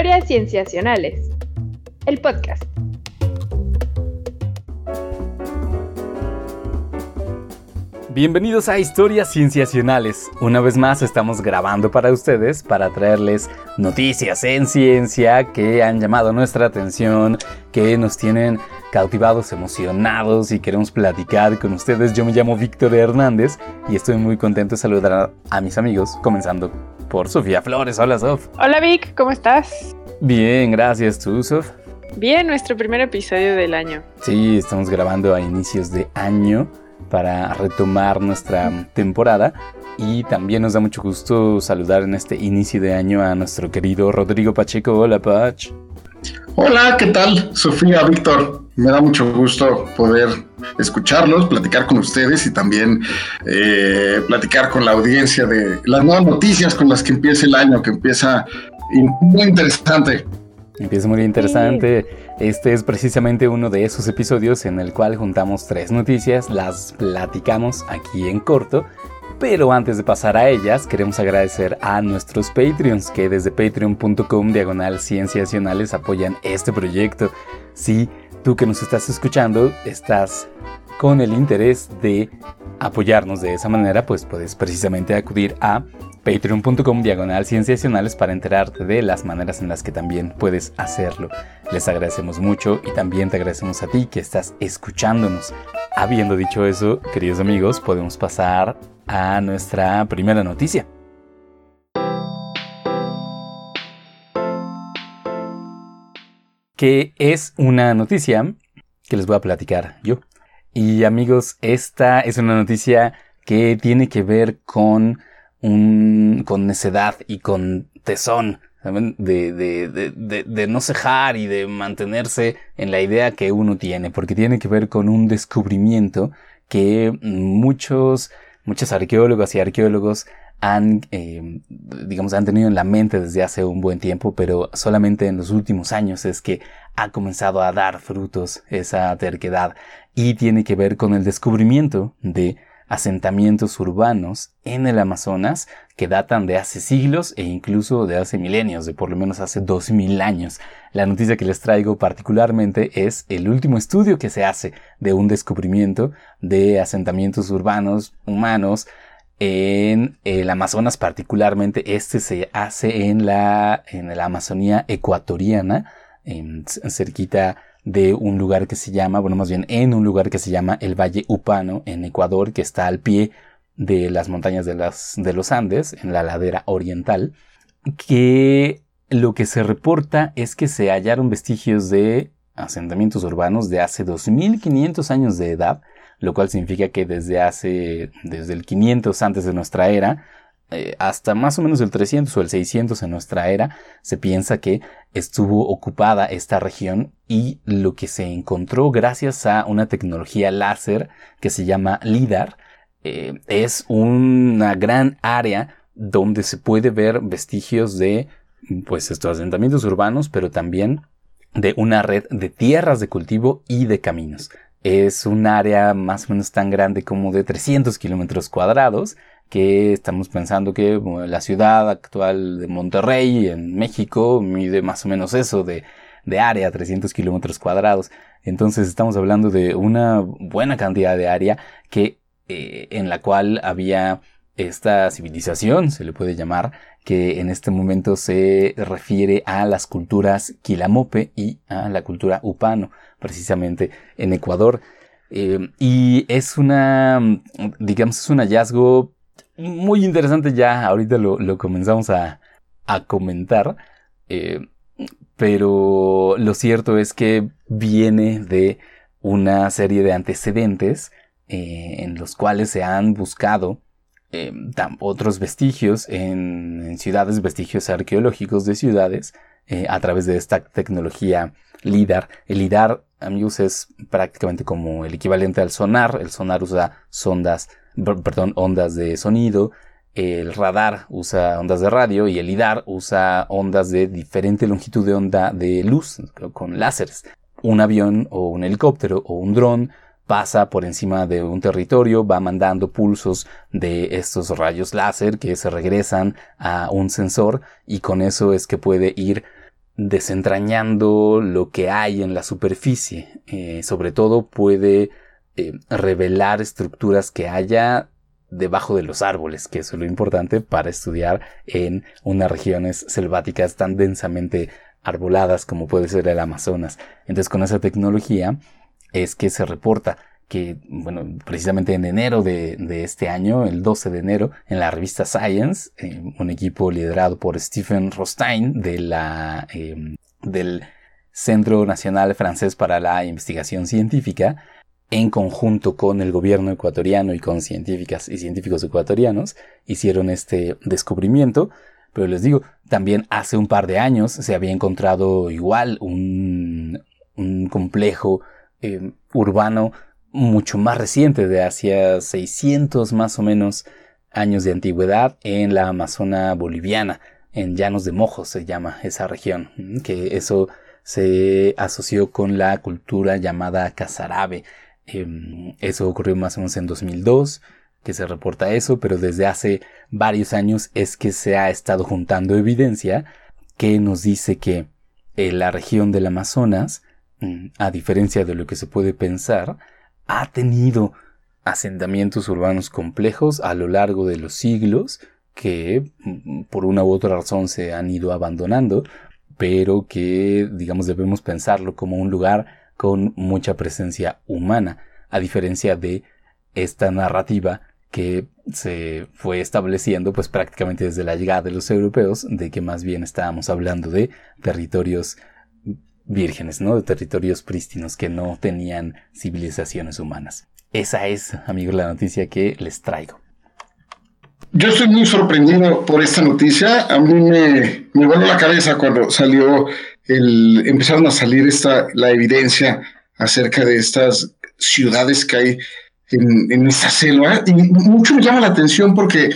Historias Cienciacionales, el podcast. Bienvenidos a Historias Cienciacionales. Una vez más estamos grabando para ustedes para traerles noticias en ciencia que han llamado nuestra atención, que nos tienen cautivados, emocionados y queremos platicar con ustedes. Yo me llamo Víctor Hernández y estoy muy contento de saludar a mis amigos, comenzando por Sofía Flores. Hola, Sof. Hola, Vic, ¿cómo estás? Bien, gracias. ¿Tú, Sof? Bien, nuestro primer episodio del año. Sí, estamos grabando a inicios de año para retomar nuestra temporada. Y también nos da mucho gusto saludar en este inicio de año a nuestro querido Rodrigo Pacheco. Hola, Pach. Hola, ¿qué tal? Sofía, Víctor. Me da mucho gusto poder escucharlos, platicar con ustedes y también eh, platicar con la audiencia de las nuevas noticias con las que empieza el año, que empieza muy interesante. Empieza muy interesante. Este es precisamente uno de esos episodios en el cual juntamos tres noticias, las platicamos aquí en corto pero antes de pasar a ellas, queremos agradecer a nuestros Patreons que desde patreon.com diagonal cienciacionales apoyan este proyecto. Si tú que nos estás escuchando estás con el interés de apoyarnos de esa manera, pues puedes precisamente acudir a patreon.com diagonal cienciacionales para enterarte de las maneras en las que también puedes hacerlo. Les agradecemos mucho y también te agradecemos a ti que estás escuchándonos. Habiendo dicho eso, queridos amigos, podemos pasar a nuestra primera noticia. Que es una noticia que les voy a platicar yo. Y amigos, esta es una noticia que tiene que ver con un, con necedad y con tesón. De, de, de, de, no cejar y de mantenerse en la idea que uno tiene, porque tiene que ver con un descubrimiento que muchos muchos arqueólogas y arqueólogos han, eh, digamos, han tenido en la mente desde hace un buen tiempo, pero solamente en los últimos años es que ha comenzado a dar frutos esa terquedad. Y tiene que ver con el descubrimiento de asentamientos urbanos en el Amazonas que datan de hace siglos e incluso de hace milenios, de por lo menos hace 2000 años. La noticia que les traigo particularmente es el último estudio que se hace de un descubrimiento de asentamientos urbanos humanos en el Amazonas particularmente. Este se hace en la, en la Amazonía ecuatoriana, en, cerquita de un lugar que se llama, bueno, más bien en un lugar que se llama el Valle Upano en Ecuador, que está al pie de las montañas de, las, de los Andes, en la ladera oriental, que lo que se reporta es que se hallaron vestigios de asentamientos urbanos de hace 2500 años de edad, lo cual significa que desde hace, desde el 500 antes de nuestra era, eh, hasta más o menos el 300 o el 600 en nuestra era, se piensa que estuvo ocupada esta región y lo que se encontró gracias a una tecnología láser que se llama LIDAR eh, es una gran área donde se puede ver vestigios de pues estos asentamientos urbanos, pero también de una red de tierras de cultivo y de caminos. Es un área más o menos tan grande como de 300 kilómetros cuadrados que estamos pensando que la ciudad actual de Monterrey en México mide más o menos eso de, de área, 300 kilómetros cuadrados. Entonces estamos hablando de una buena cantidad de área que, eh, en la cual había esta civilización, se le puede llamar, que en este momento se refiere a las culturas Quilamope y a la cultura Upano, precisamente en Ecuador. Eh, y es una, digamos, es un hallazgo muy interesante ya, ahorita lo, comenzamos a, comentar, eh, pero lo cierto es que viene de una serie de antecedentes eh, en los cuales se han buscado eh, otros vestigios en, ciudades, vestigios arqueológicos de ciudades, a través de esta tecnología LIDAR. El LIDAR, amigos, es prácticamente como el equivalente al sonar. El sonar usa sondas perdón, ondas de sonido, el radar usa ondas de radio y el LIDAR usa ondas de diferente longitud de onda de luz con láseres. Un avión o un helicóptero o un dron pasa por encima de un territorio, va mandando pulsos de estos rayos láser que se regresan a un sensor y con eso es que puede ir desentrañando lo que hay en la superficie. Eh, sobre todo puede eh, revelar estructuras que haya debajo de los árboles, que eso es lo importante para estudiar en unas regiones selváticas tan densamente arboladas como puede ser el Amazonas. Entonces con esa tecnología es que se reporta que, bueno, precisamente en enero de, este año, el 12 de enero, en la revista Science, eh, un equipo liderado por Stephen Rostein de la, eh, del Centro Nacional Francés para la Investigación Científica, en conjunto con el gobierno ecuatoriano y con científicas y científicos ecuatorianos, hicieron este descubrimiento. Pero les digo, también hace un par de años se había encontrado igual un, un complejo eh, urbano mucho más reciente, de hacia 600 más o menos años de antigüedad, en la Amazona boliviana, en Llanos de Mojos se llama esa región, que eso se asoció con la cultura llamada Casarabe. Em, eso ocurrió más o menos en 2002, que se reporta eso, pero desde hace varios años es que se ha estado juntando evidencia que nos dice que en la región del Amazonas, mm, a diferencia de lo que se puede pensar, ha tenido asentamientos urbanos complejos a lo largo de los siglos que mm, por una u otra razón se han ido abandonando, pero que digamos debemos pensarlo como un lugar con mucha presencia humana, a diferencia de esta narrativa que se fue estableciendo pues prácticamente desde la llegada de los europeos, de que más bien estábamos hablando de territorios vírgenes, ¿no? De territorios prístinos que no tenían civilizaciones humanas. Esa es, amigos, la noticia que les traigo. Yo estoy muy sorprendido por esta noticia. A mí me, me voló la cabeza cuando salió el, empezaron a salir esta, la evidencia acerca de estas ciudades que hay en, en esta selva. Y mucho me llama la atención porque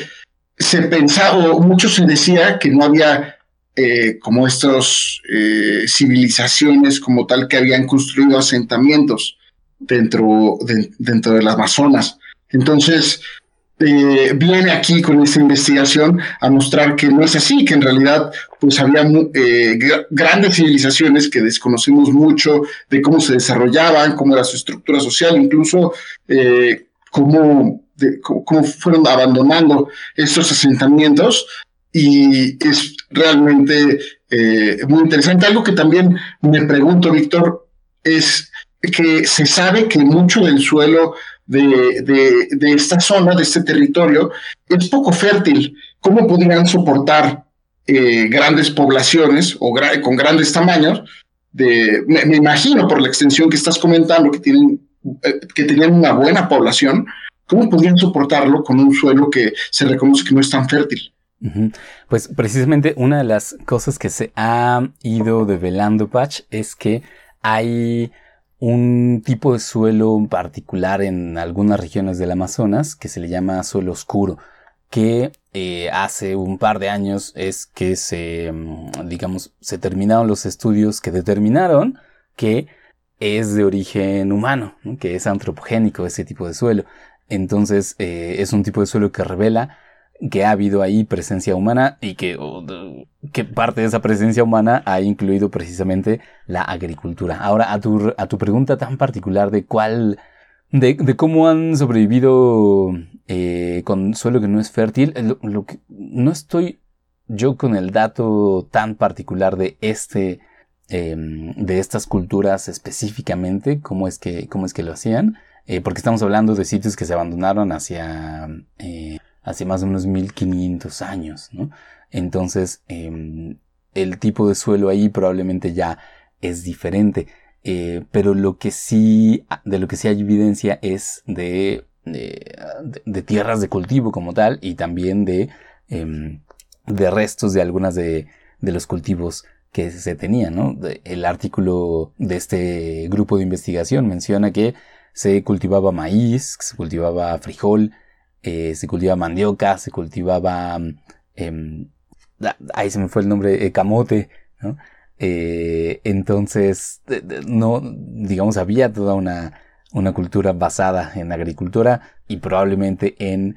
se pensaba, o mucho se decía que no había eh, como estas eh, civilizaciones como tal que habían construido asentamientos dentro, de, dentro del Amazonas. Entonces, eh, viene aquí con esta investigación a mostrar que no es así, que en realidad pues había grandes civilizaciones que desconocemos mucho de cómo se desarrollaban, cómo era su estructura social, incluso cómo, cómo fueron abandonando estos asentamientos y es realmente eh, muy interesante. Algo que también me pregunto, Víctor, es que se sabe que mucho del suelo de, de, esta zona, de este territorio, es poco fértil. ¿Cómo podrían soportar eh, grandes poblaciones o con grandes tamaños? De, me, imagino por la extensión que estás comentando, que tienen, eh, que tenían una buena población, ¿cómo podrían soportarlo con un suelo que se reconoce que no es tan fértil? Pues precisamente una de las cosas que se ha ido develando, Patch, es que hay un tipo de suelo particular en algunas regiones del Amazonas que se le llama suelo oscuro, que eh, hace un par de años es que se, mm, digamos, se terminaron los estudios que determinaron que es de origen humano, que es antropogénico ese tipo de suelo. Entonces eh, es un tipo de suelo que revela que ha habido ahí presencia humana y que, parte de esa presencia humana ha incluido precisamente la agricultura. Ahora, a tu, a tu pregunta tan particular de cuál, de, cómo han sobrevivido eh, con suelo que no es fértil, no estoy yo con el dato tan particular de este, em, de estas culturas específicamente, cómo es que, cómo es que lo hacían, eh, porque estamos hablando de sitios que se abandonaron hacia, eh, hace más de unos 1500 años, ¿no? Entonces, em, el tipo de suelo ahí probablemente ya es diferente. Eh, pero lo que sí, de lo que sí hay evidencia es de, tierras de cultivo como tal y también de, em, de restos de algunas de, de los cultivos que se tenían, ¿no? el artículo de este grupo de investigación menciona que se cultivaba maíz, se cultivaba frijol, eh, se cultivaba mandioca, se cultivaba, eh, ahí se me fue el nombre, eh, camote. Eh, entonces, no, digamos, había toda una, una cultura basada en agricultura y probablemente en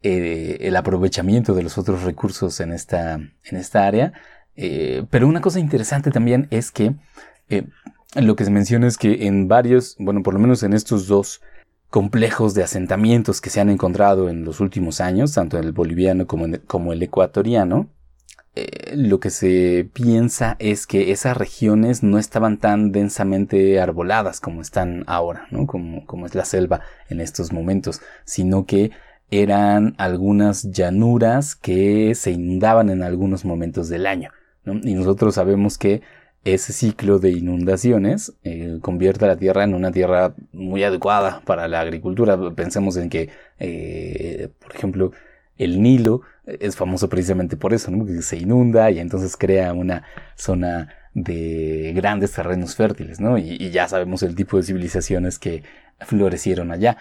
el aprovechamiento de los otros recursos en esta, en esta área. Eh, pero una cosa interesante también es que eh, lo que se menciona es que en varios, bueno, por lo menos en estos dos complejos de asentamientos que se han encontrado en los últimos años, tanto el boliviano como en el, como el ecuatoriano, eh, lo que se piensa es que esas regiones no estaban tan densamente arboladas como están ahora, ¿no? como es la selva en estos momentos, sino que eran algunas llanuras que se inundaban en algunos momentos del año. Y nosotros sabemos que ese ciclo de inundaciones eh, convierte a la tierra en una tierra muy adecuada para la agricultura. Pensemos en que, eh, por ejemplo, el Nilo es famoso precisamente por eso, ¿no? que se inunda y entonces crea una zona de grandes terrenos fértiles, ¿no? Y, ya sabemos el tipo de civilizaciones que florecieron allá.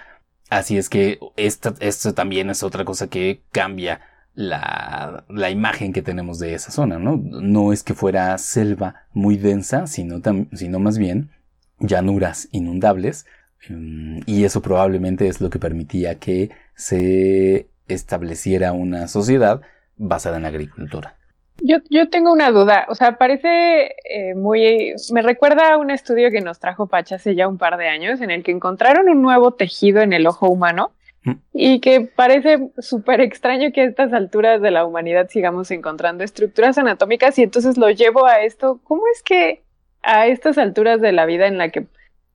Así es que esto también es otra cosa que cambia la, la, imagen que tenemos de esa zona, ¿no? No es que fuera selva muy densa, sino, sino más bien llanuras inundables, mm, y eso probablemente es lo que permitía que se estableciera una sociedad basada en la agricultura. Yo, yo tengo una duda, o sea, parece eh, muy, me recuerda a un estudio que nos trajo Pacha hace ya un par de años, en el que encontraron un nuevo tejido en el ojo humano y que parece súper extraño que a estas alturas de la humanidad sigamos encontrando estructuras anatómicas y entonces lo llevo a esto. ¿Cómo es que a estas alturas de la vida en la que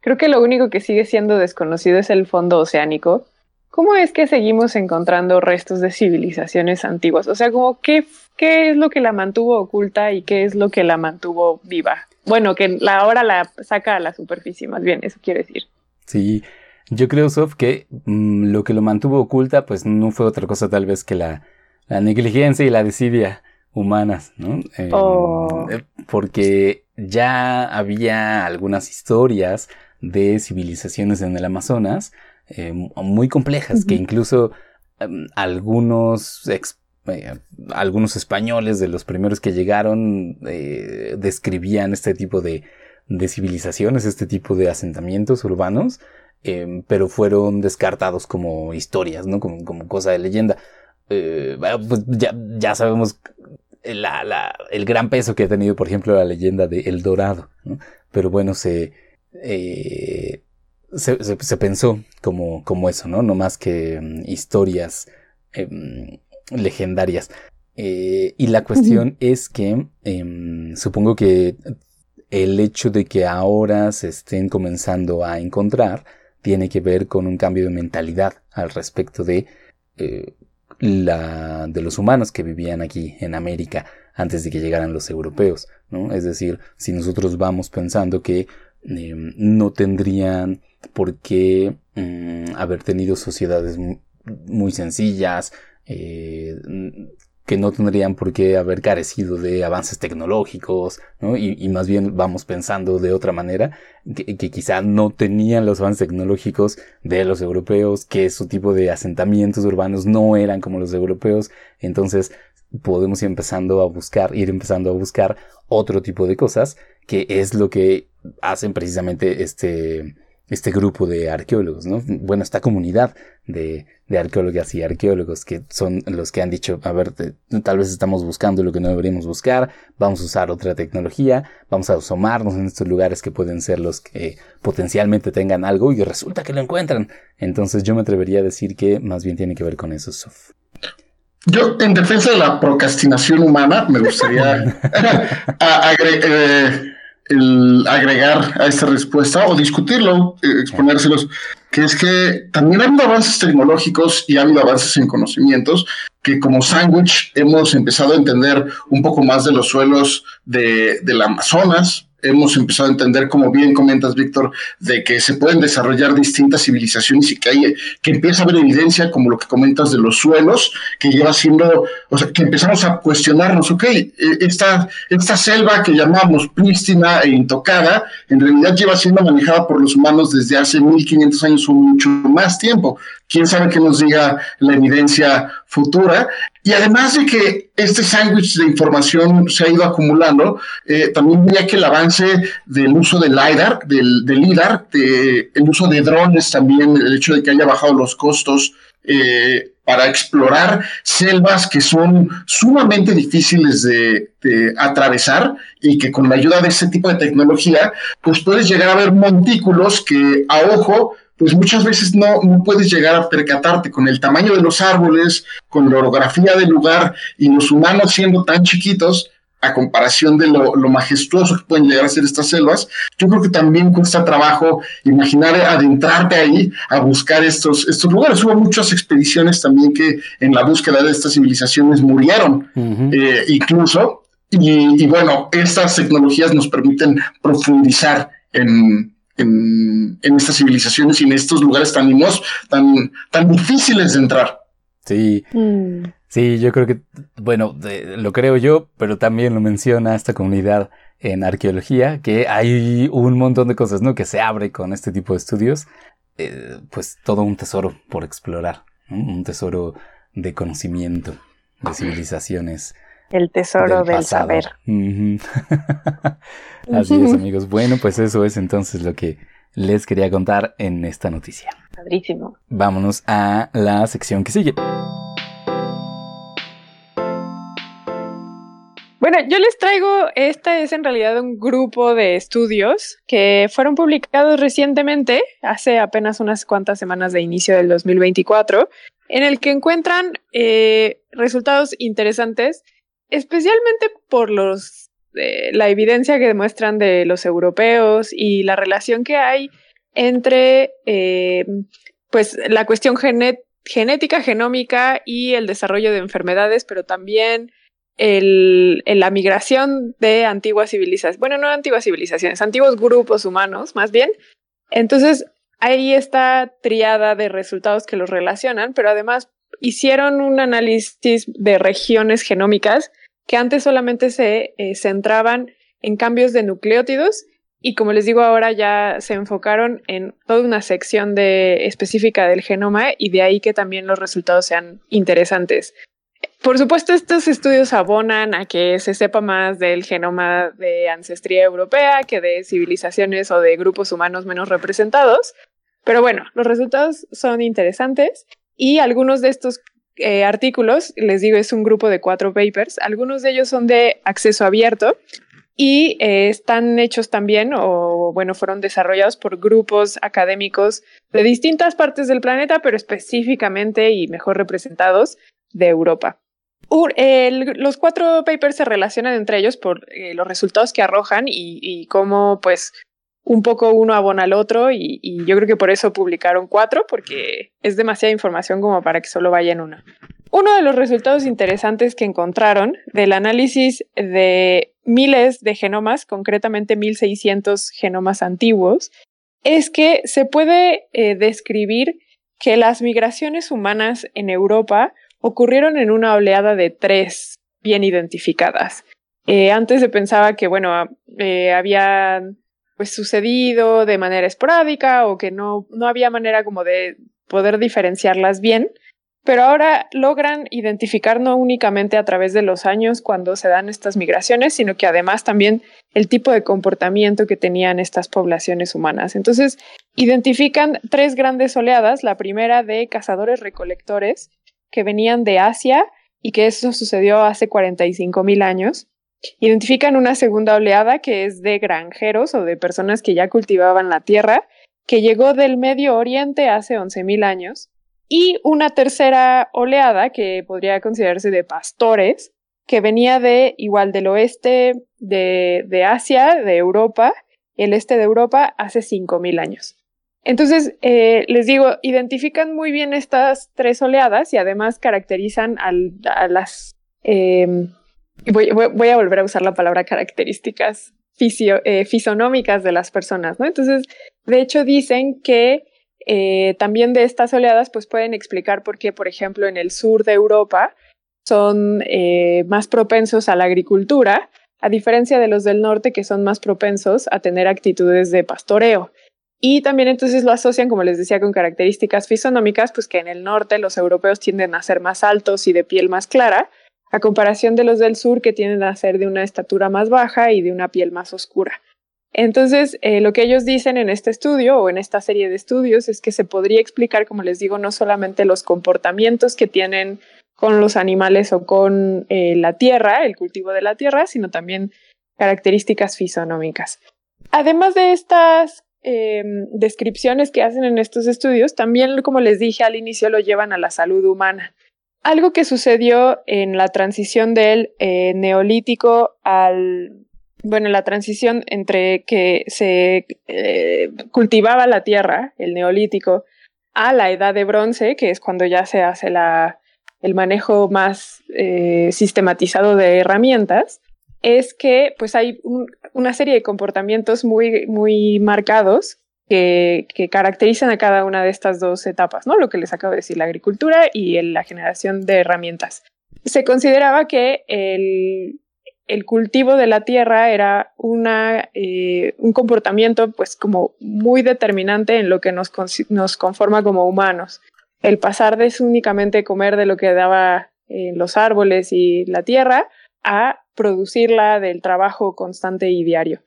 creo que lo único que sigue siendo desconocido es el fondo oceánico? ¿Cómo es que seguimos encontrando restos de civilizaciones antiguas? O sea, como qué, qué es lo que la mantuvo oculta y qué es lo que la mantuvo viva. Bueno, que la, ahora la saca a la superficie, más bien, eso quiere decir. Sí, yo creo, Sof, que mm, lo que lo mantuvo oculta, pues no fue otra cosa tal vez que la, la negligencia y la desidia humanas, ¿no? Em, oh. eh, porque ya había algunas historias de civilizaciones en el Amazonas eh, muy complejas, que incluso em, algunos, eh, algunos españoles de los primeros que llegaron describían este tipo de, de civilizaciones, este tipo de asentamientos urbanos, Em, pero fueron descartados como historias, ¿no? Como, como cosa de leyenda. Eh, pues ya, ya sabemos la, la, el gran peso que ha tenido, por ejemplo, la leyenda de El Dorado, ¿no? Pero bueno, se, eh, se, se, pensó como, como eso, ¿no? No más que mm, historias em, legendarias. Eh, y la cuestión es que em, supongo que el hecho de que ahora se estén comenzando a encontrar tiene que ver con un cambio de mentalidad al respecto de, eh, la, de los humanos que vivían aquí en América antes de que llegaran los europeos, ¿no? Es decir, si nosotros vamos pensando que em, no tendrían por qué mm, haber tenido sociedades muy sencillas, eh, que no tendrían por qué haber carecido de avances tecnológicos, ¿no? y, más bien vamos pensando de otra manera, que, quizá no tenían los avances tecnológicos de los europeos, que su tipo de asentamientos urbanos no eran como los europeos, entonces podemos ir empezando a buscar, ir empezando a buscar otro tipo de cosas, que es lo que hacen precisamente este, este grupo de arqueólogos, ¿no? Bueno, esta comunidad de, de arqueólogas y arqueólogos que son los que han dicho, a ver, tal vez estamos buscando lo que no deberíamos buscar, vamos a usar otra tecnología, vamos a asomarnos en estos lugares que pueden ser los que potencialmente tengan algo y resulta que lo encuentran. Entonces yo me atrevería a decir que más bien tiene que ver con eso, Sof. Yo, en defensa de la procrastinación humana, me gustaría agregar el agregar a esta respuesta o discutirlo, eh, exponérselos, que es que también ha habido avances tecnológicos y ha habido avances en conocimientos que como sándwich hemos empezado a entender un poco más de los suelos de, del Amazonas, hemos empezado a entender, como bien comentas, Víctor, de que se pueden desarrollar distintas civilizaciones y que hay, que empieza a haber evidencia, como lo que comentas de los suelos, que lleva siendo, o sea, que empezamos a cuestionarnos, ok, e, esta, esta selva que llamamos prístina e intocada, en realidad lleva siendo manejada por los humanos desde hace 1500 años o mucho más tiempo. Quién sabe qué nos diga la evidencia futura. Y además de que este sándwich de información se ha ido acumulando, eh, también diría que el avance del uso del LIDAR, del, del el uso de drones también, el hecho de que haya bajado los costos, eh, para explorar selvas que son sumamente difíciles de, atravesar y que con la ayuda de ese tipo de tecnología, pues puedes llegar a ver montículos que a ojo pues muchas veces no, no, puedes llegar a percatarte con el tamaño de los árboles, con la orografía del lugar y los humanos siendo tan chiquitos, a comparación de lo, majestuoso que pueden llegar a ser estas selvas, yo creo que también cuesta trabajo imaginar adentrarte ahí a buscar estos, estos lugares. Hubo muchas expediciones también que en la búsqueda de estas civilizaciones murieron, eh, incluso. Y, bueno, estas tecnologías nos permiten profundizar en, en, estas civilizaciones y en estos lugares tan tan, tan difíciles de entrar. Sí. Mm. Sí, yo creo que, bueno, lo creo yo, pero también lo menciona esta comunidad en arqueología, que hay un montón de cosas, ¿no? Que se abre con este tipo de estudios, eh, pues todo un tesoro por explorar, un tesoro de conocimiento, de civilizaciones. El tesoro del, saber. Así es, amigos. Bueno, pues eso es entonces lo que les quería contar en esta noticia. Padrísimo. Vámonos a la sección que sigue. Bueno, yo les traigo, esta es en realidad un grupo de estudios que fueron publicados recientemente, hace apenas unas cuantas semanas de inicio del 2024, en el que encuentran eh, resultados interesantes, especialmente por los, eh, la evidencia que demuestran de los europeos y la relación que hay entre eh, pues, la cuestión genética, genómica y el desarrollo de enfermedades, pero también el, la migración de antiguas civilizaciones, bueno, no antiguas civilizaciones, antiguos grupos humanos, más bien. Entonces, ahí está triada de resultados que los relacionan, pero además hicieron un análisis de regiones genómicas que antes solamente se eh, centraban en cambios de nucleótidos y como les digo ahora ya se enfocaron en toda una sección específica del genoma y de ahí que también los resultados sean interesantes. Por supuesto, estos estudios abonan a que se sepa más del genoma de ancestría europea que de civilizaciones o de grupos humanos menos representados. Pero bueno, los resultados son interesantes y algunos de estos eh, artículos, les digo, es un grupo de cuatro papers, algunos de ellos son de acceso abierto y eh, están hechos también, o bueno, fueron desarrollados por grupos académicos de distintas partes del planeta, pero específicamente y mejor representados de Europa. Los cuatro papers se relacionan entre ellos por eh, los resultados que arrojan y, cómo, pues, un poco uno abona al otro y, yo creo que por eso publicaron cuatro, porque es demasiada información como para que solo vaya en una. Uno de los resultados interesantes que encontraron del análisis de miles de genomas, concretamente 1600 genomas antiguos, es que se puede eh, describir que las migraciones humanas en Europa ocurrieron en una oleada de tres bien identificadas. Eh, antes se pensaba que, bueno, eh, había pues sucedido de manera esporádica o que no, no había manera como de poder diferenciarlas bien, pero ahora logran identificar no únicamente a través de los años cuando se dan estas migraciones, sino que además también el tipo de comportamiento que tenían estas poblaciones humanas. Entonces, identifican tres grandes oleadas, la primera de cazadores recolectores, que venían de Asia y que eso sucedió hace 45 mil años. Identifican una segunda oleada que es de granjeros o de personas que ya cultivaban la tierra, que llegó del Medio Oriente hace 11 mil años. Y una tercera oleada que podría considerarse de pastores, que venía de igual del oeste de, de Asia, de Europa, el este de Europa, hace 5.000 años. Entonces, eh, les digo, identifican muy bien estas tres oleadas y además caracterizan a las... Eh, voy, a volver a usar la palabra características eh, fisonómicas de las personas, ¿no? Entonces, de hecho, dicen que también de estas oleadas, pues pueden explicar por qué, por ejemplo, en el sur de Europa son más propensos a la agricultura, a diferencia de los del norte que son más propensos a tener actitudes de pastoreo. Y también entonces lo asocian, como les decía, con características fisonómicas, pues que en el norte los europeos tienden a ser más altos y de piel más clara, a comparación de los del sur que tienden a ser de una estatura más baja y de una piel más oscura. Entonces, eh, lo que ellos dicen en este estudio o en esta serie de estudios es que se podría explicar, como les digo, no solamente los comportamientos que tienen con los animales o con eh, la tierra, el cultivo de la tierra, sino también características fisonómicas. Además de estas em, descripciones que hacen en estos estudios, también, como les dije al inicio, lo llevan a la salud humana. Algo que sucedió en la transición del eh, neolítico al bueno, la transición entre que se eh, cultivaba la tierra, el neolítico, a la edad de bronce, que es cuando ya se hace la, el manejo más eh, sistematizado de herramientas, es que pues hay una serie de comportamientos muy, muy marcados que, caracterizan a cada una de estas dos etapas, ¿no? Lo que les acabo de decir, la agricultura y la generación de herramientas. Se consideraba que el, cultivo de la tierra era una, eh, un comportamiento pues como muy determinante en lo que nos, nos conforma como humanos. El pasar de únicamente comer de lo que daba en los árboles y la tierra a producirla del trabajo constante y diario.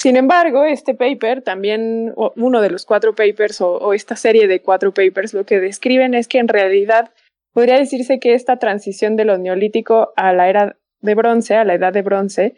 Sin embargo, este paper, también uno de los cuatro papers o, esta serie de cuatro papers, lo que describen es que en realidad podría decirse que esta transición de lo neolítico a la era de bronce, a la edad de bronce,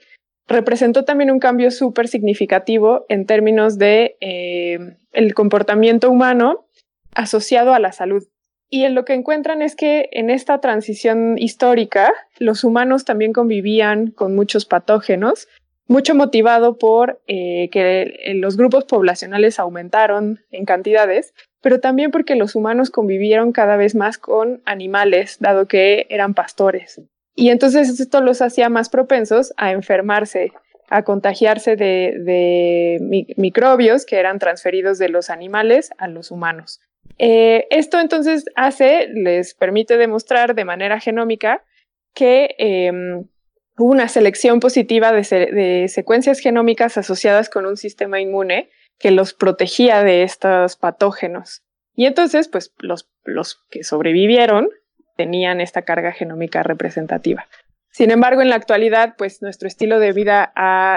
representó también un cambio súper significativo en términos de eh, el comportamiento humano asociado a la salud. Y en lo que encuentran es que en esta transición histórica, los humanos también convivían con muchos patógenos, mucho motivado por eh, que los grupos poblacionales aumentaron en cantidades, pero también porque los humanos convivieron cada vez más con animales, dado que eran pastores. Y entonces esto los hacía más propensos a enfermarse, a contagiarse de, microbios que eran transferidos de los animales a los humanos. Eh, esto entonces hace, les permite demostrar de manera genómica que em, hubo una selección positiva de, secuencias genómicas asociadas con un sistema inmune que los protegía de estos patógenos. Y entonces, pues los, los que sobrevivieron tenían esta carga genómica representativa. Sin embargo, en la actualidad, pues nuestro estilo de vida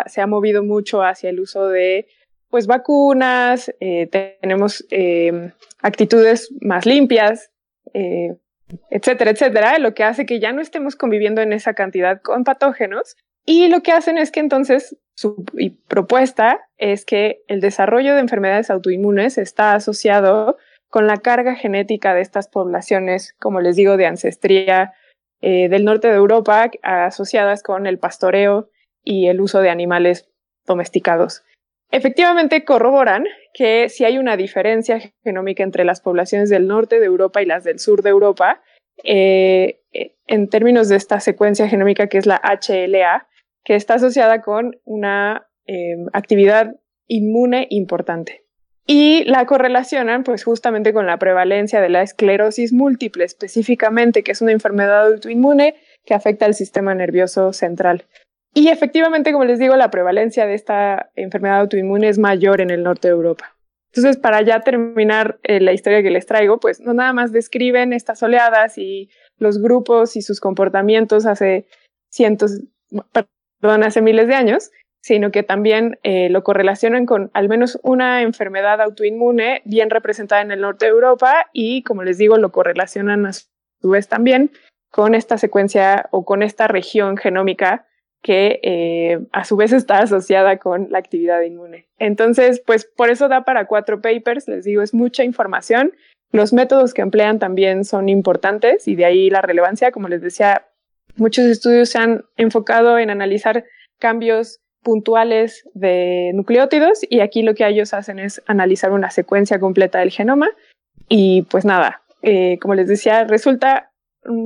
se ha movido mucho hacia el uso de pues vacunas, eh, tenemos em, actitudes más limpias, eh, etcétera, etcétera, lo que hace que ya no estemos conviviendo en esa cantidad con patógenos. Y lo que hacen es que entonces su propuesta es que el desarrollo de enfermedades autoinmunes está asociado con la carga genética de estas poblaciones, como les digo, de ancestría eh, del norte de Europa, asociadas con el pastoreo y el uso de animales domesticados. Efectivamente, corroboran que si hay una diferencia genómica entre las poblaciones del norte de Europa y las del sur de Europa, eh, en términos de esta secuencia genómica que es la HLA, que está asociada con una eh, actividad inmune importante y la correlacionan pues justamente con la prevalencia de la esclerosis múltiple específicamente, que es una enfermedad autoinmune que afecta al sistema nervioso central. Y efectivamente, como les digo, la prevalencia de esta enfermedad autoinmune es mayor en el norte de Europa. Entonces, para ya terminar eh, la historia que les traigo, pues no nada más describen estas oleadas y los grupos y sus comportamientos hace cientos, perdón, hace miles de años, sino que también eh, lo correlacionan con al menos una enfermedad autoinmune bien representada en el norte de Europa y, como les digo, lo correlacionan a su vez también con esta secuencia o con esta región genómica que eh, a su vez está asociada con la actividad inmune. Entonces, pues por eso da para cuatro papers, les digo, es mucha información. Los métodos que emplean también son importantes y de ahí la relevancia. Como les decía, muchos estudios se han enfocado en analizar cambios puntuales de nucleótidos y aquí lo que ellos hacen es analizar una secuencia completa del genoma y pues nada, eh, como les decía, resulta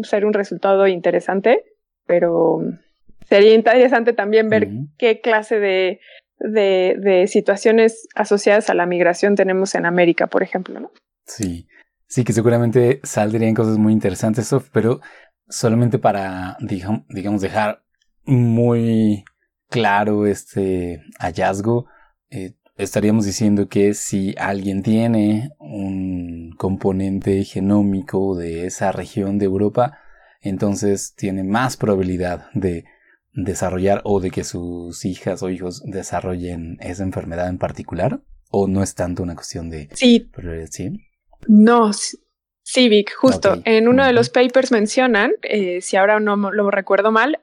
ser un resultado interesante, pero sería interesante también ver qué clase de, de, situaciones asociadas a la migración tenemos en América, por ejemplo, ¿no? Sí, sí que seguramente saldrían cosas muy interesantes, pero solamente para, digamos, dejar muy claro este hallazgo, eh, estaríamos diciendo que si alguien tiene un componente genómico de esa región de Europa, entonces tiene más probabilidad de desarrollar o de que sus hijas o hijos desarrollen esa enfermedad en particular? ¿O no es tanto una cuestión de... Sí. ¿sí? No, Civic, justo. En uno de los papers mencionan, eh, si ahora no lo recuerdo mal,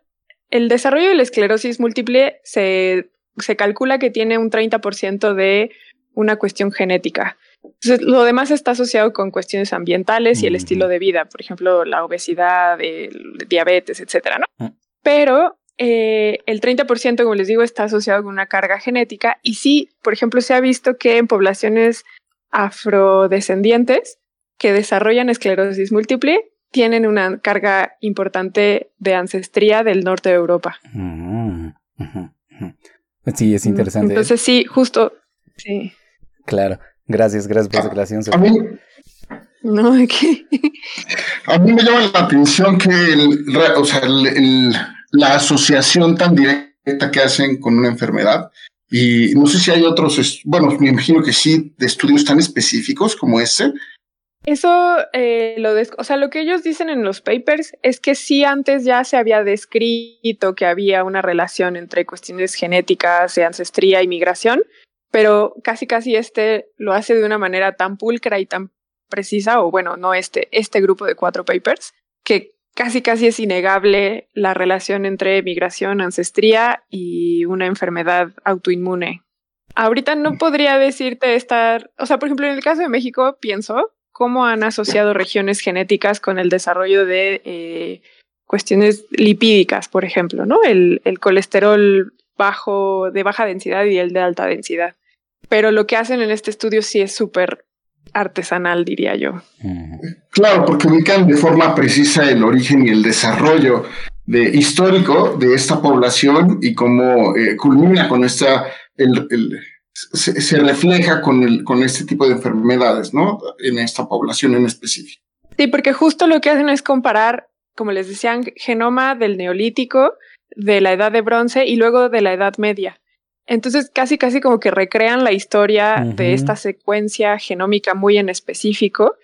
el desarrollo de la esclerosis múltiple se, se calcula que tiene un 30% de una cuestión genética. Entonces, lo demás está asociado con cuestiones ambientales y el estilo de vida, por ejemplo, la obesidad, el diabetes, etcétera, ¿no? Mm. Pero eh, el 30%, como les digo, está asociado con una carga genética y sí, por ejemplo, se ha visto que en poblaciones afrodescendientes que desarrollan esclerosis múltiple tienen una carga importante de ancestría del norte de Europa. Mm, sí, es interesante. Entonces sí, justo, sí. Claro. Gracias, gracias por esa aclaración. A mí, no, ¿qué? a mí me llama la atención que o sea, la asociación tan directa que hacen con una enfermedad. Y no sé si hay otros, bueno, me imagino que sí, de estudios tan específicos como ese. Eso, eh, lo o sea, lo que ellos dicen en los papers es que sí antes ya se había descrito que había una relación entre cuestiones genéticas, de ancestría y migración, pero casi casi este lo hace de una manera tan pulcra y tan precisa, o bueno, no este, este grupo de cuatro papers, que casi casi es innegable la relación entre migración, ancestría y una enfermedad autoinmune. Ahorita no podría decirte estar, o sea, por ejemplo, en el caso de México, pienso cómo han asociado regiones genéticas con el desarrollo de eh, cuestiones lipídicas, por ejemplo, ¿no? El, el colesterol bajo, de baja densidad y el de alta densidad pero lo que hacen en este estudio sí es súper artesanal, diría yo. Claro, porque ubican de forma precisa el origen y el desarrollo de, histórico de esta población y cómo eh, culmina con esta, el, se, refleja con, el, con este tipo de enfermedades, ¿no? En esta población en específico. Sí, porque justo lo que hacen es comparar, como les decían, genoma del neolítico, de la edad de bronce y luego de la edad media. Entonces, casi, casi como que recrean la historia de esta secuencia genómica muy en específico.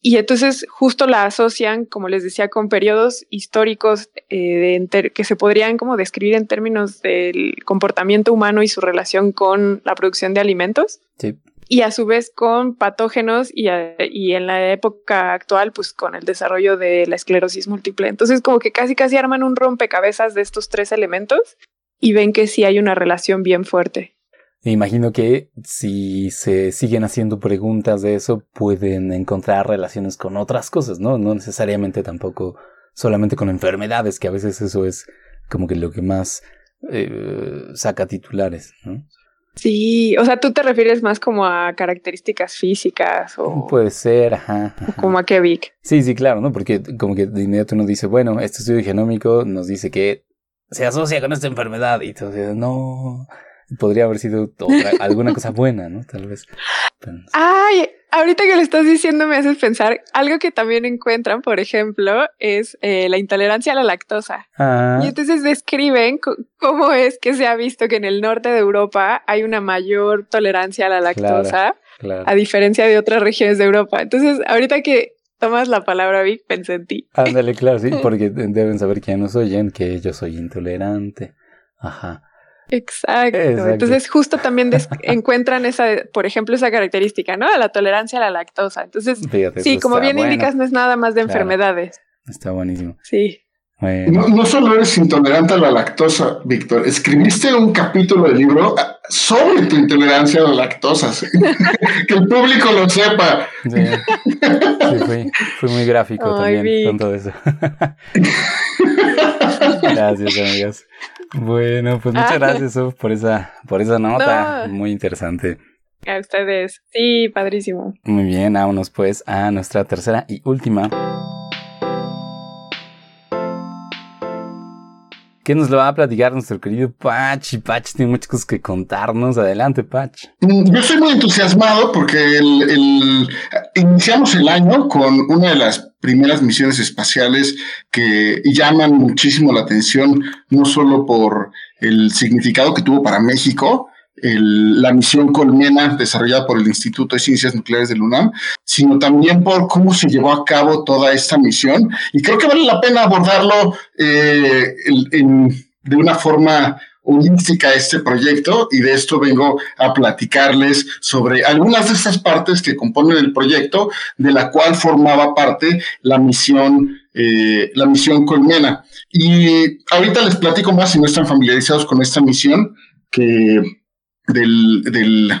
Y entonces justo la asocian, como les decía, con periodos históricos eh, que se podrían como describir en términos del comportamiento humano y su relación con la producción de alimentos. Sí. Y a su vez con patógenos y, y en la época actual, pues con el desarrollo de la esclerosis múltiple. Entonces, como que casi, casi arman un rompecabezas de estos tres elementos y ven que sí hay una relación bien fuerte. Me imagino que si se siguen haciendo preguntas de eso, pueden encontrar relaciones con otras cosas, ¿no? No necesariamente tampoco solamente con enfermedades, que a veces eso es como que lo que más eh, saca titulares, ¿no? Sí, o sea, tú te refieres más como a características físicas o... Puede ser, ajá. Como a qué Sí, sí, claro, ¿no? Porque como que de inmediato uno dice, bueno, este estudio genómico nos dice que se asocia con esta enfermedad y entonces no podría haber sido alguna cosa buena, ¿no? Tal vez. Ay, ahorita que lo estás diciendo me haces pensar algo que también encuentran, por ejemplo, es eh, la intolerancia a la lactosa. Ah. Y entonces describen cómo es que se ha visto que en el norte de Europa hay una mayor tolerancia a la lactosa. A diferencia de otras regiones de Europa. Entonces, ahorita que tomas la palabra Vic, pensé en ti. Ándale, claro, sí, porque deben saber que nos oyen que yo soy intolerante. Ajá. Exacto. Entonces, justo también encuentran esa, por ejemplo, esa característica, ¿no? La tolerancia a la lactosa. Entonces, sí, como bien indicas, no es nada más de enfermedades. Está buenísimo. Sí. No, solo eres intolerante a la lactosa, Víctor, escribiste un capítulo del libro sobre tu intolerancia a la lactosa. que el público lo sepa. Sí, fui, muy gráfico también con todo eso. gracias, amigos. Bueno, pues muchas ah. gracias por esa, por esa nota. Muy interesante. A ustedes. Sí, padrísimo. Muy bien, vámonos pues a nuestra tercera y última ¿Qué nos lo va a platicar nuestro querido Patch? Y Patch tiene muchas cosas que contarnos. Adelante, Patch. Mm, yo estoy muy entusiasmado porque iniciamos el año con una de las primeras misiones espaciales que llaman muchísimo la atención, no solo por el significado que tuvo para México, la misión Colmena desarrollada por el Instituto de Ciencias Nucleares del UNAM, sino también por cómo se llevó a cabo toda esta misión. Y creo que vale la pena abordarlo eh, en, de una forma holística este proyecto y de esto vengo a platicarles sobre algunas de estas partes que componen el proyecto, de la cual formaba parte la misión, eh, la misión Colmena. Y ahorita les platico más si no están familiarizados con esta misión, que del, del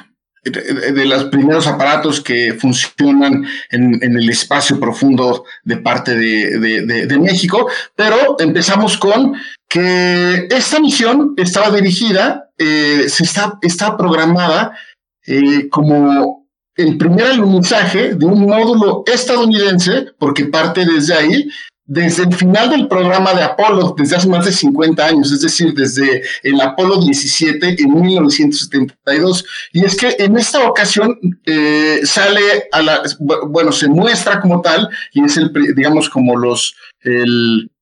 de, los primeros aparatos que funcionan en, el espacio profundo de parte de, México, pero empezamos con que esta misión estaba dirigida, eh, se está, está programada eh, como el primer alunizaje de un módulo estadounidense, porque parte desde ahí, desde el final del programa de Apolo, desde hace más de 50 años, es decir, desde el Apolo 17 en 1972. Y es que en esta ocasión eh, sale a la, bueno, se muestra como tal y es el, digamos, como los,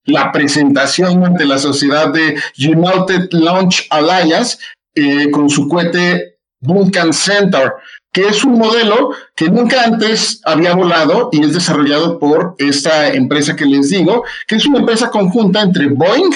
la presentación ante la sociedad de United Launch Alliance eh, con su cohete Vulcan Center que es un modelo que nunca antes había volado y es desarrollado por esta empresa que les digo, que es una empresa conjunta entre Boeing,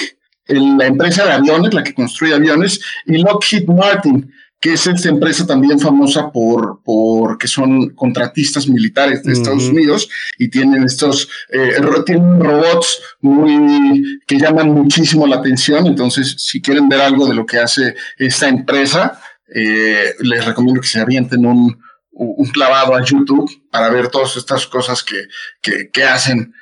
la empresa de aviones, la que construye aviones, y Lockheed Martin, que es esta empresa también famosa por, por que son contratistas militares de Estados Unidos y tienen estos eh, tienen robots muy que llaman muchísimo la atención. Entonces, si quieren ver algo de lo que hace esta empresa, eh, les recomiendo que se avienten un, un, clavado a YouTube para ver todas estas cosas que, que, hacen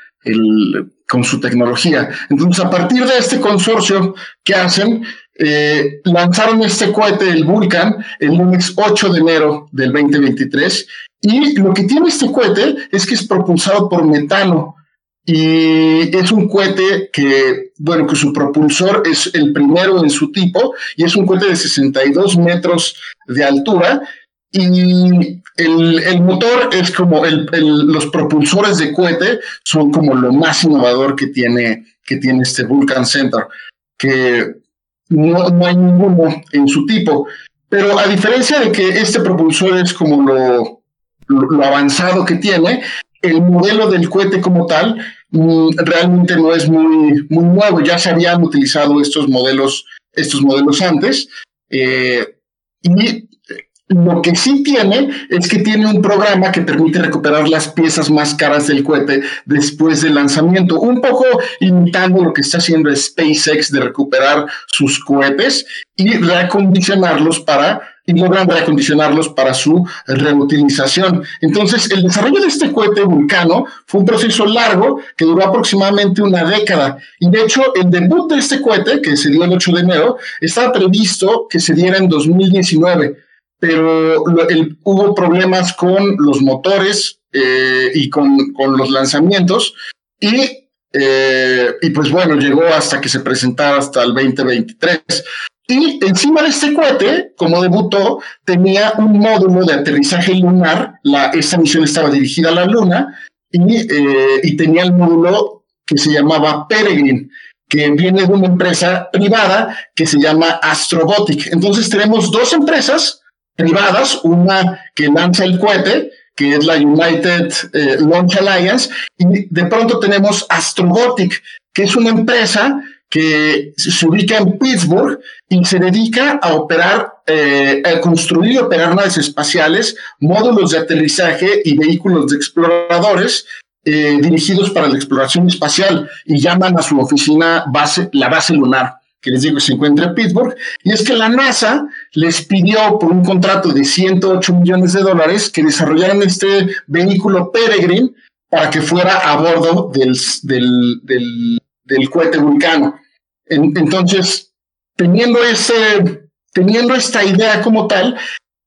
con su tecnología. Entonces, a partir de este consorcio que hacen, eh, lanzaron este cohete, el Vulcan, el lunes 8 de enero del 2023. Y lo que tiene este cohete es que es propulsado por metano. Y es un cohete que, bueno, que su propulsor es el primero en su tipo y es un cohete de 62 metros de altura. Y el, el motor es como el, los propulsores de cohete son como lo más innovador que tiene, que tiene este Vulcan Center, que no, no hay ninguno en su tipo. Pero a diferencia de que este propulsor es como lo, lo avanzado que tiene, el modelo del cohete como tal realmente no es muy, muy nuevo. Ya se habían utilizado estos modelos, estos modelos antes. Eh, y lo que sí tiene es que tiene un programa que permite recuperar las piezas más caras del cohete después del lanzamiento, un poco imitando lo que está haciendo SpaceX de recuperar sus cohetes y reacondicionarlos para y logran reacondicionarlos para su reutilización. Entonces, el desarrollo de este cohete Vulcano fue un proceso largo que duró aproximadamente una década. Y de hecho, el debut de este cohete, que se dio el 8 de enero, estaba previsto que se diera en 2019 pero hubo problemas con los motores eh, y con, con, los lanzamientos y, eh, y pues bueno, llegó hasta que se presentara hasta el 2023. Y encima de este cohete, como debutó, tenía un módulo de aterrizaje lunar. La, esta misión estaba dirigida a la Luna y, eh, y tenía el módulo que se llamaba Peregrine, que viene de una empresa privada que se llama Astrobotic. Entonces tenemos dos empresas privadas, una que lanza el cohete, que es la United eh, Launch Alliance, y de pronto tenemos Astrobotic, que es una empresa que se ubica en Pittsburgh y se dedica a operar, eh, a construir y operar naves espaciales, módulos de aterrizaje y vehículos de exploradores eh, dirigidos para la exploración espacial y llaman a su oficina base, la base lunar que les digo que se encuentra en Pittsburgh, y es que la NASA les pidió por un contrato de 108 millones de dólares que desarrollaran este vehículo Peregrine para que fuera a bordo del, del, del, cohete vulcano. Entonces, teniendo, ese, teniendo esta idea como tal,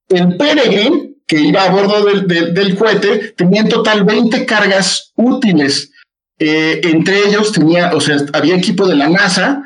el Peregrine, que iba a bordo del, del, cohete, tenía en total 20 cargas útiles. Eh, entre ellos tenía, o sea, había equipo de la NASA,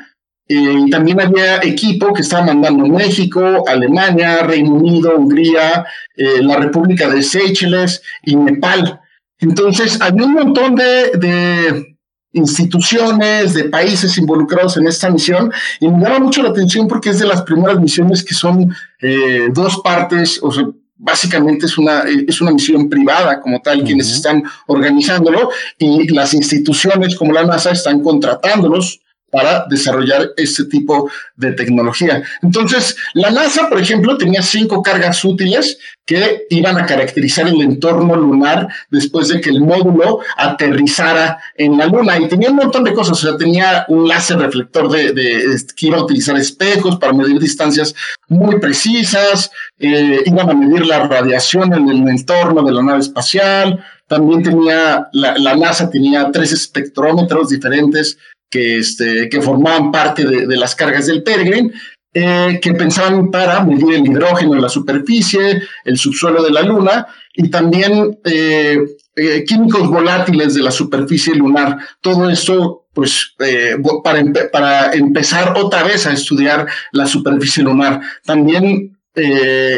eh, y también había equipo que estaba mandando México, Alemania, Reino Unido, Hungría, eh, la República de Seychelles y Nepal. Entonces, había un montón de, de, instituciones, de países involucrados en esta misión y me llama mucho la atención porque es de las primeras misiones que son eh, dos partes, o sea, básicamente es una, es una misión privada como tal, quienes están organizándolo y las instituciones como la NASA están contratándolos para desarrollar este tipo de tecnología. Entonces, la NASA, por ejemplo, tenía cinco cargas útiles que iban a caracterizar el entorno lunar después de que el módulo aterrizara en la Luna. Y tenía un montón de cosas, o sea, tenía un láser reflector de, que iba a utilizar espejos para medir distancias muy precisas, eh, iban a medir la radiación en el entorno de la nave espacial, también tenía, la, la, NASA tenía tres espectrómetros diferentes que, este, que formaban parte de, las cargas del Peregrine, eh, que pensaban para medir el hidrógeno en la superficie, el subsuelo de la Luna y también eh, eh, químicos volátiles de la superficie lunar. Todo esto, pues, para empezar otra vez a estudiar la superficie lunar. También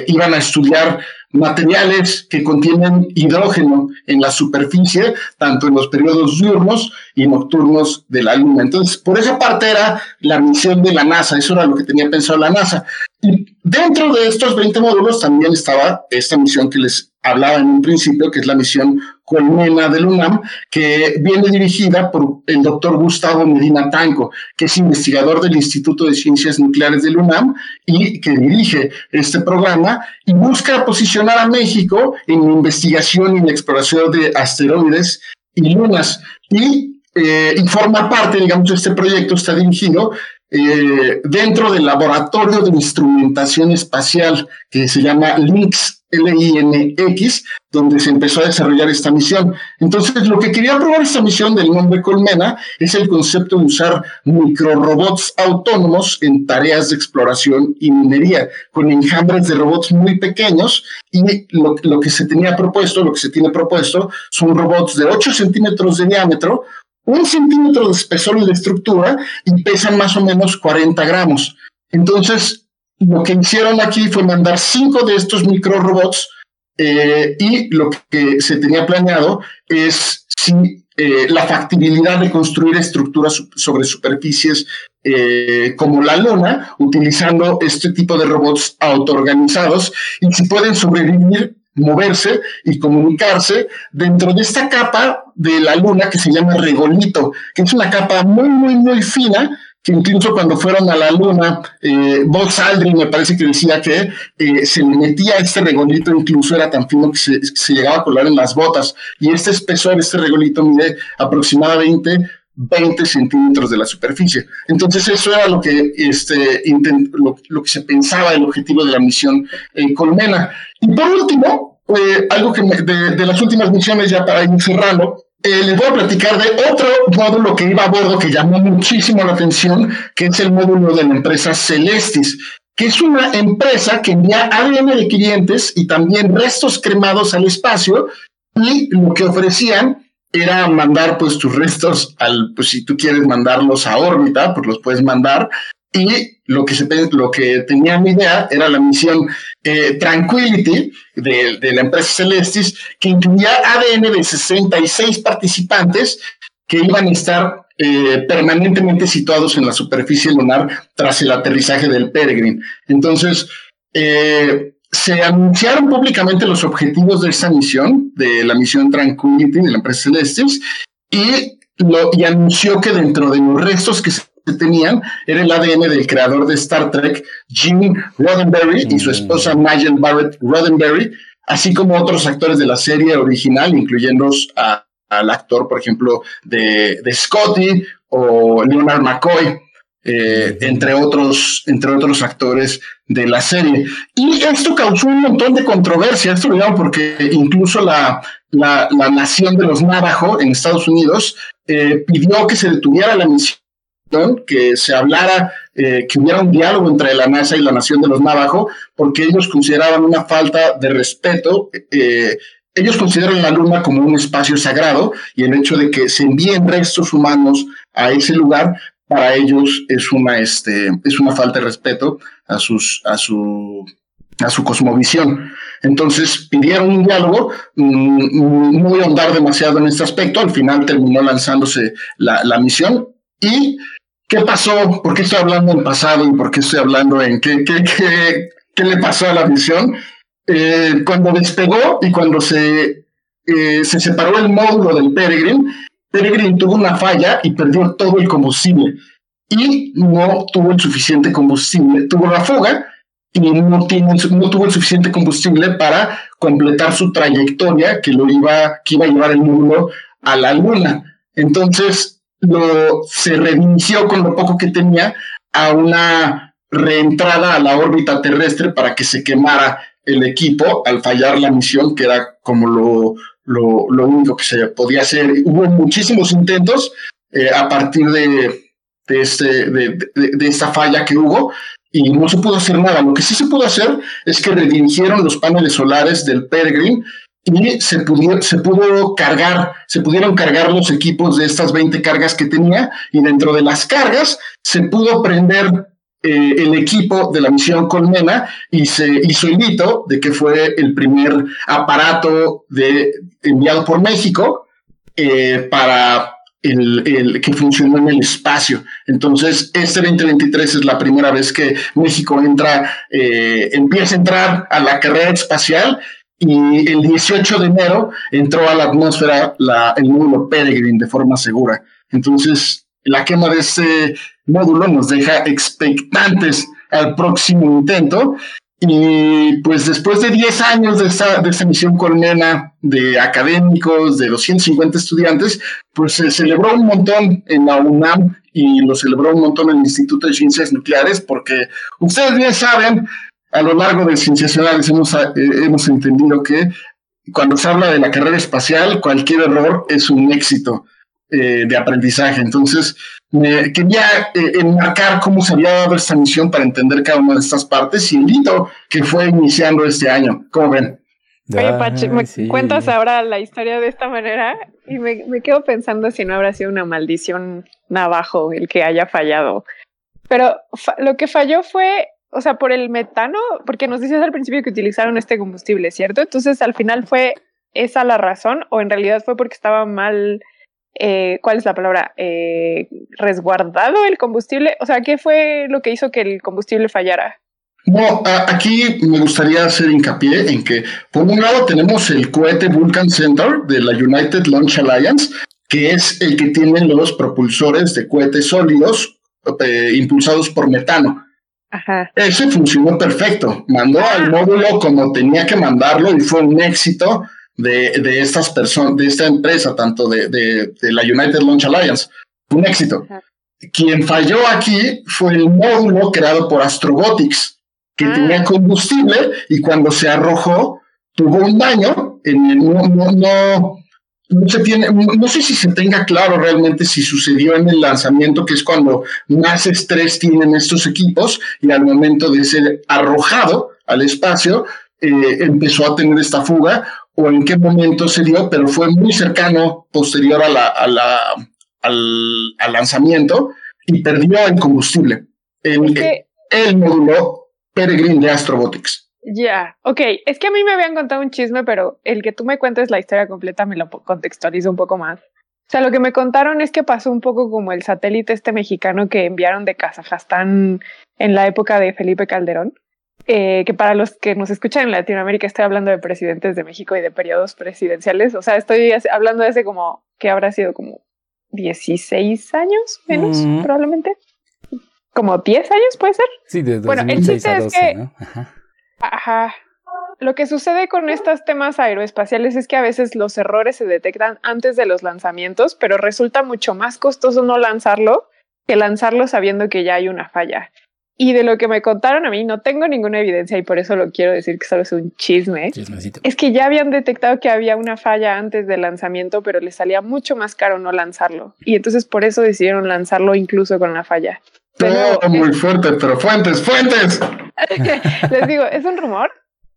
iban a estudiar materiales que contienen hidrógeno en la superficie, tanto en los periodos diurnos y nocturnos de la Luna. Entonces, por esa parte era la misión de la NASA, eso era lo que tenía pensado la NASA. Y dentro de estos 20 módulos también estaba esta misión que les hablaba en un principio, que es la misión Colmena del UNAM, que viene dirigida por el doctor Gustavo Medina Tanco, que es investigador del Instituto de Ciencias Nucleares del UNAM y que dirige este programa y busca posicionar a México en investigación y la exploración de asteroides y lunas. Y, eh, y forma parte, digamos, este proyecto está dirigido eh, dentro del laboratorio de instrumentación espacial que se llama LINX LINX, donde se empezó a desarrollar esta misión. Entonces, lo que quería probar esta misión del nombre Colmena es el concepto de usar microrobots autónomos en tareas de exploración y minería, con enjambres de robots muy pequeños. Y lo, lo que se tenía propuesto, lo que se tiene propuesto, son robots de 8 centímetros de diámetro, un centímetro de espesor y de estructura y pesan más o menos 40 gramos. Entonces, lo que hicieron aquí fue mandar cinco de estos micro robots eh, y lo que se tenía planeado es si eh, la factibilidad de construir estructuras sobre superficies eh, como la luna, utilizando este tipo de robots autoorganizados y si pueden sobrevivir moverse y comunicarse dentro de esta capa de la luna que se llama regolito, que es una capa muy, muy, muy fina, que incluso cuando fueron a la luna, eh, Buzz Aldrin me parece que decía que eh, se metía este regolito, incluso era tan fino que se, llegaba a colar en las botas. Y este espesor, este regolito mide aproximadamente 20 centímetros de la superficie. Entonces eso era lo que, este, lo, que se pensaba el objetivo de la misión en Colmena. Y por último, eh, algo que de, de, las últimas misiones, ya para ir cerrando, eh, les voy a platicar de otro módulo que iba a bordo que llamó muchísimo la atención, que es el módulo de la empresa Celestis, que es una empresa que envía ADN de clientes y también restos cremados al espacio y lo que ofrecían era mandar pues tus restos al, pues si tú quieres mandarlos a órbita, pues los puedes mandar y lo que, tenía mi idea era la misión eh, Tranquility de, de, la empresa Celestis, que incluía ADN de 66 participantes que iban a estar eh, permanentemente situados en la superficie lunar tras el aterrizaje del Peregrine. Entonces, eh, se anunciaron públicamente los objetivos de esta misión, de la misión Tranquility de la empresa Celestis, y, y anunció que dentro de los restos que se tenían era el ADN del creador de Star Trek, Gene Roddenberry, y su esposa Nigel Barrett Roddenberry, así como otros actores de la serie original, incluyendo al actor, por ejemplo, de, de Scotty o Leonard McCoy. Eh, entre, otros, entre otros actores de la serie. Y esto causó un montón de controversia, esto lo porque incluso la, la, nación de los Navajo en Estados Unidos eh, pidió que se detuviera la misión que se hablara, eh, que hubiera un diálogo entre la NASA y la nación de los Navajo, porque ellos consideraban una falta de respeto. Eh, ellos consideran la Luna como un espacio sagrado y el hecho de que se envíen restos humanos a ese lugar para ellos es una, este, es una falta de respeto a, sus, a, su, a su cosmovisión. Entonces pidieron un diálogo, mm, muy ahondar demasiado en este aspecto, al final terminó lanzándose la, la misión y ¿Qué pasó? ¿Por qué estoy hablando en pasado y por qué estoy hablando en qué, qué, qué, qué le pasó a la misión? Eh, cuando despegó y cuando se, eh, se separó el módulo del Peregrine, Peregrine tuvo una falla y perdió todo el combustible. y no tuvo el suficiente combustible, tuvo la fuga y no, tiene, no tuvo el suficiente combustible para completar su trayectoria que lo iba, que iba a llevar el módulo a la luna. Entonces lo, se reinició con lo poco que tenía a una reentrada a la órbita terrestre para que se quemara el equipo al fallar la misión, que era como lo, lo, único que se podía hacer. Hubo muchísimos intentos eh, a partir de, de, este, de, de, esta falla que hubo y no se pudo hacer nada. Lo que sí se pudo hacer es que redirigieron los paneles solares del Peregrine y se, pudo, cargar, se pudieron cargar los equipos de estas 20 cargas que tenía y dentro de las cargas se pudo prender eh, el equipo de la misión Colmena y se hizo el hito de que fue el primer aparato de, enviado por México eh, para el, que funcionó en el espacio. Entonces, este 2023 es la primera vez que México entra, eh, empieza a entrar a la carrera espacial y el 18 de enero entró a la atmósfera la, el módulo Peregrine de forma segura. Entonces, la quema de este módulo nos deja expectantes al próximo intento y pues después de 10 años de esta, de esta misión colmena de académicos, de 250 estudiantes, pues se celebró un montón en la UNAM y lo celebró un montón en el Instituto de Ciencias Nucleares, porque ustedes bien saben, a lo largo de Cienciacionales hemos, eh, hemos entendido que cuando se habla de la carrera espacial, cualquier error es un éxito. Eh, de aprendizaje. Entonces, me quería eh, enmarcar cómo se había dado esta misión para entender cada una de estas partes y el hito que fue iniciando este año. ¿Cómo ven? Oye, Pache, me cuentas ahora la historia de esta manera y me, me, quedo pensando si no habrá sido una maldición navajo el que haya fallado. Pero lo que falló fue, o sea, por el metano, porque nos dices al principio que utilizaron este combustible, ¿cierto? Entonces, al final fue esa la razón o en realidad fue porque estaba mal eh, ¿cuál es la palabra? Eh, resguardado el combustible. O sea, ¿qué fue lo que hizo que el combustible fallara? No, aquí me gustaría hacer hincapié en que, por un lado, tenemos el cohete Vulcan Center de la United Launch Alliance, que es el que tiene los propulsores de cohetes sólidos eh, impulsados por metano. Ajá. Ese funcionó perfecto. Mandó al ah. módulo como tenía que mandarlo y fue un éxito de, estas personas, de esta empresa, tanto de, de, la United Launch Alliance. Un éxito. Quien falló aquí fue el módulo creado por Astrobotics, que ah. tenía combustible y cuando se arrojó tuvo un daño. En no, no, no, se tiene, no sé si se tenga claro realmente si sucedió en el lanzamiento, que es cuando más estrés tienen estos equipos y al momento de ser arrojado al espacio, eh, empezó a tener esta fuga o en qué momento se dio, pero fue muy cercano, posterior a la, a la, al, lanzamiento, y perdió el combustible. El, el módulo Peregrine de Astrobotics. Ya, ok. Es que a mí me habían contado un chisme, pero el que tú me cuentes la historia completa me lo contextualizo un poco más. O sea, lo que me contaron es que pasó un poco como el satélite este mexicano que enviaron de Kazajstán en la época de Felipe Calderón. Eh, que para los que nos escuchan en Latinoamérica estoy hablando de presidentes de México y de periodos presidenciales. O sea, estoy hablando de ese como que habrá sido como 16 años menos, probablemente. Como 10 años, puede ser. Sí, de 2006 bueno, el chiste es que. Ajá. Lo que sucede con estos temas aeroespaciales es que a veces los errores se detectan antes de los lanzamientos, pero resulta mucho más costoso no lanzarlo que lanzarlo sabiendo que ya hay una falla. Y de lo que me contaron a mí, no tengo ninguna evidencia y por eso lo quiero decir que solo es un chisme. Es que ya habían detectado que había una falla antes del lanzamiento, pero les salía mucho más caro no lanzarlo. Y entonces por eso decidieron lanzarlo incluso con la falla. Todo muy fuerte, pero fuentes, fuentes. les digo, es un rumor,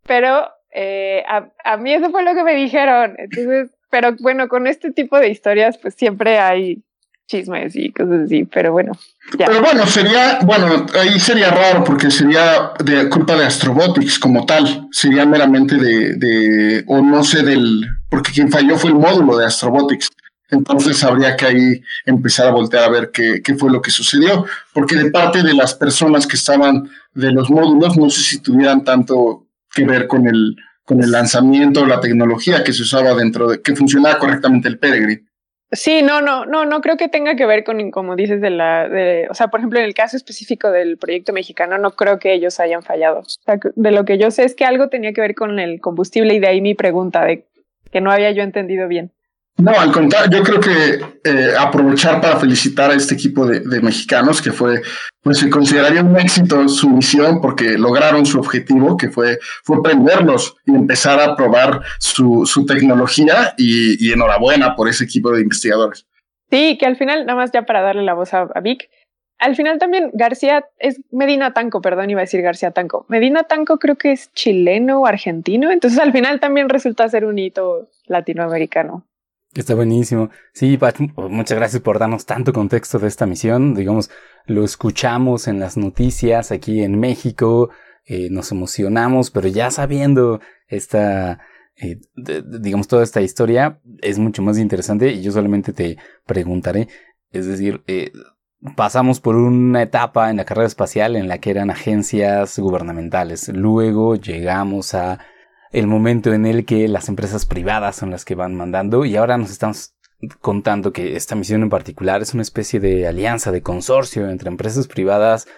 pero eh, a, a mí eso fue lo que me dijeron. Entonces, pero bueno, con este tipo de historias, pues siempre hay chismes y cosas así, pero bueno. Pero bueno, sería, bueno, ahí sería raro porque sería de culpa de Astrobotics como tal, sería meramente de, de, o no sé del, porque quien falló fue el módulo de Astrobotics. Entonces habría que ahí empezar a voltear a ver qué, fue lo que sucedió, porque de parte de las personas que estaban de los módulos, no sé si tuvieran tanto que ver con el, con el lanzamiento, la tecnología que se usaba dentro de, que funcionaba correctamente el Peregrine. Sí, no, no, no, no creo que tenga que ver con, como dices, de la, de, o sea, por ejemplo, en el caso específico del proyecto mexicano, no creo que ellos hayan fallado. O sea, de lo que yo sé es que algo tenía que ver con el combustible y de ahí mi pregunta de que no había yo entendido bien. No, al contrario, yo creo que eh, aprovechar para felicitar a este equipo de, mexicanos que fue, pues se consideraría un éxito su misión porque lograron su objetivo, que fue, fue prenderlos y empezar a probar su, su tecnología y, enhorabuena por ese equipo de investigadores. Sí, que al final, nada más ya para darle la voz a, a Vic, al final también García es Medina Tanco, perdón, iba a decir García Tanco. Medina Tanco creo que es chileno o argentino, entonces al final también resulta ser un hito latinoamericano. Está buenísimo. Sí, Pat, muchas gracias por darnos tanto contexto de esta misión. Digamos, lo escuchamos en las noticias aquí en México, eh, nos emocionamos, pero ya sabiendo esta, eh, digamos, toda esta historia es mucho más interesante y yo solamente te preguntaré, es decir, eh, pasamos por una etapa en la carrera espacial en la que eran agencias gubernamentales, luego llegamos a el momento en el que las empresas privadas son las que van mandando y ahora nos estamos contando que esta misión en particular es una especie de alianza, de consorcio entre empresas privadas,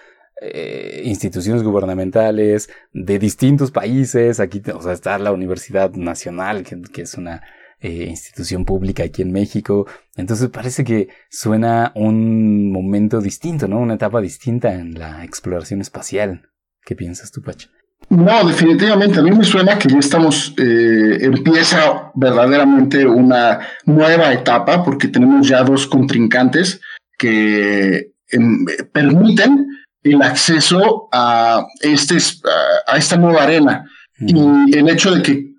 eh, instituciones gubernamentales de distintos países. Aquí o sea, está la Universidad Nacional, que, es una eh, institución pública aquí en México. Entonces parece que suena un momento distinto, ¿no? Una etapa distinta en la exploración espacial. ¿Qué piensas tú, Pacha? No, definitivamente. A mí me suena que ya estamos, eh, empieza verdaderamente una nueva etapa porque tenemos ya dos contrincantes que em, permiten el acceso a, este, a esta nueva arena. Y el hecho de que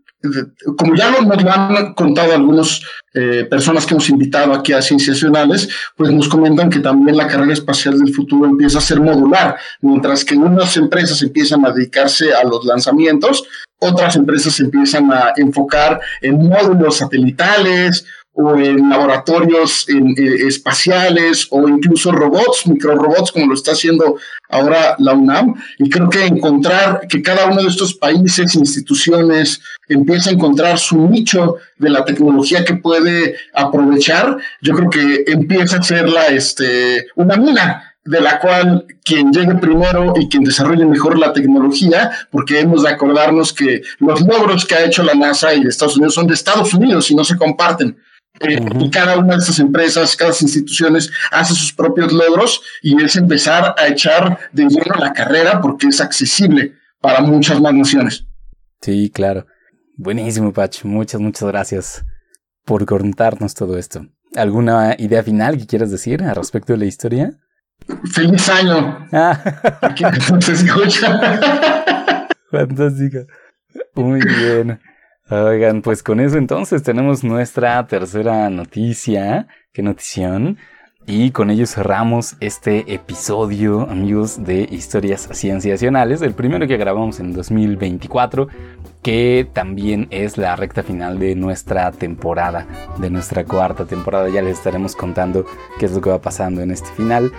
como ya nos lo han contado algunas eh, personas que hemos invitado aquí a Cienciacionales, pues nos comentan que también la carrera espacial del futuro empieza a ser modular, mientras que unas empresas empiezan a dedicarse a los lanzamientos, otras empresas empiezan a enfocar en módulos satelitales o en laboratorios eh, espaciales o incluso robots, microrobots, como lo está haciendo ahora la UNAM. Y creo que encontrar que cada uno de estos países, instituciones, empieza a encontrar su nicho de la tecnología que puede aprovechar, yo creo que empieza a ser la, este, una mina de la cual quien llegue primero y quien desarrolle mejor la tecnología, porque hemos de acordarnos que los logros que ha hecho la NASA y Estados Unidos son de Estados Unidos y no se comparten. Eh, y cada una de estas empresas, cada instituciones hace sus propios logros y es empezar a echar de lleno la carrera porque es accesible para muchas más naciones. Sí, claro. Buenísimo, Pach. Muchas, muchas gracias por contarnos todo esto. ¿Alguna idea final que quieras decir al respecto de la historia? ¡Feliz año! Ah. Aquí se escucha. Fantástico. Muy bien. Oigan, pues con eso entonces tenemos nuestra tercera noticia. ¿Qué notición? Y con ello cerramos este episodio, amigos, de Historias Cienciacionales, el primero que grabamos en 2024, que también es la recta final de nuestra temporada, de nuestra cuarta temporada. Ya les estaremos contando qué es lo que va pasando en este final,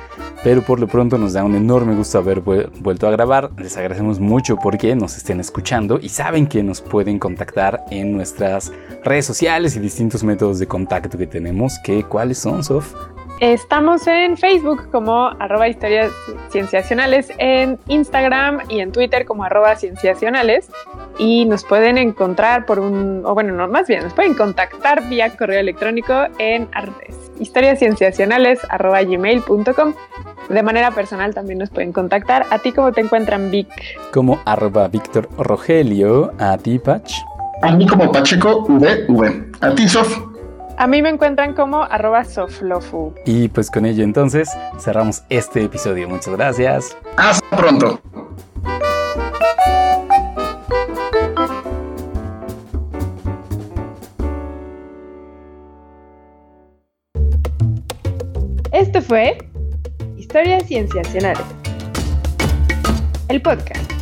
pero por lo pronto nos da un enorme gusto haber vuelto a grabar. Les agradecemos mucho porque nos estén escuchando y saben que nos pueden contactar en nuestras redes sociales y distintos métodos de contacto que tenemos. Que, ¿Cuáles son, Sof? Estamos en Facebook como arroba historias cienciacionales, en Instagram y en Twitter como arroba cienciacionales y nos pueden encontrar por un, o bueno, no, más bien, nos pueden contactar vía correo electrónico en historiascienciacionales arroba gmail.com. De manera personal también nos pueden contactar. ¿A ti cómo te encuentran, Vic? Como arroba Víctor Rogelio, a ti, Pach. A mí como Pacheco VV. A ti, Sof. A mí me encuentran como arroba soflofu. Y pues con ello entonces cerramos este episodio. Muchas gracias. Hasta pronto. Esto fue Historias Cienciacionales. El podcast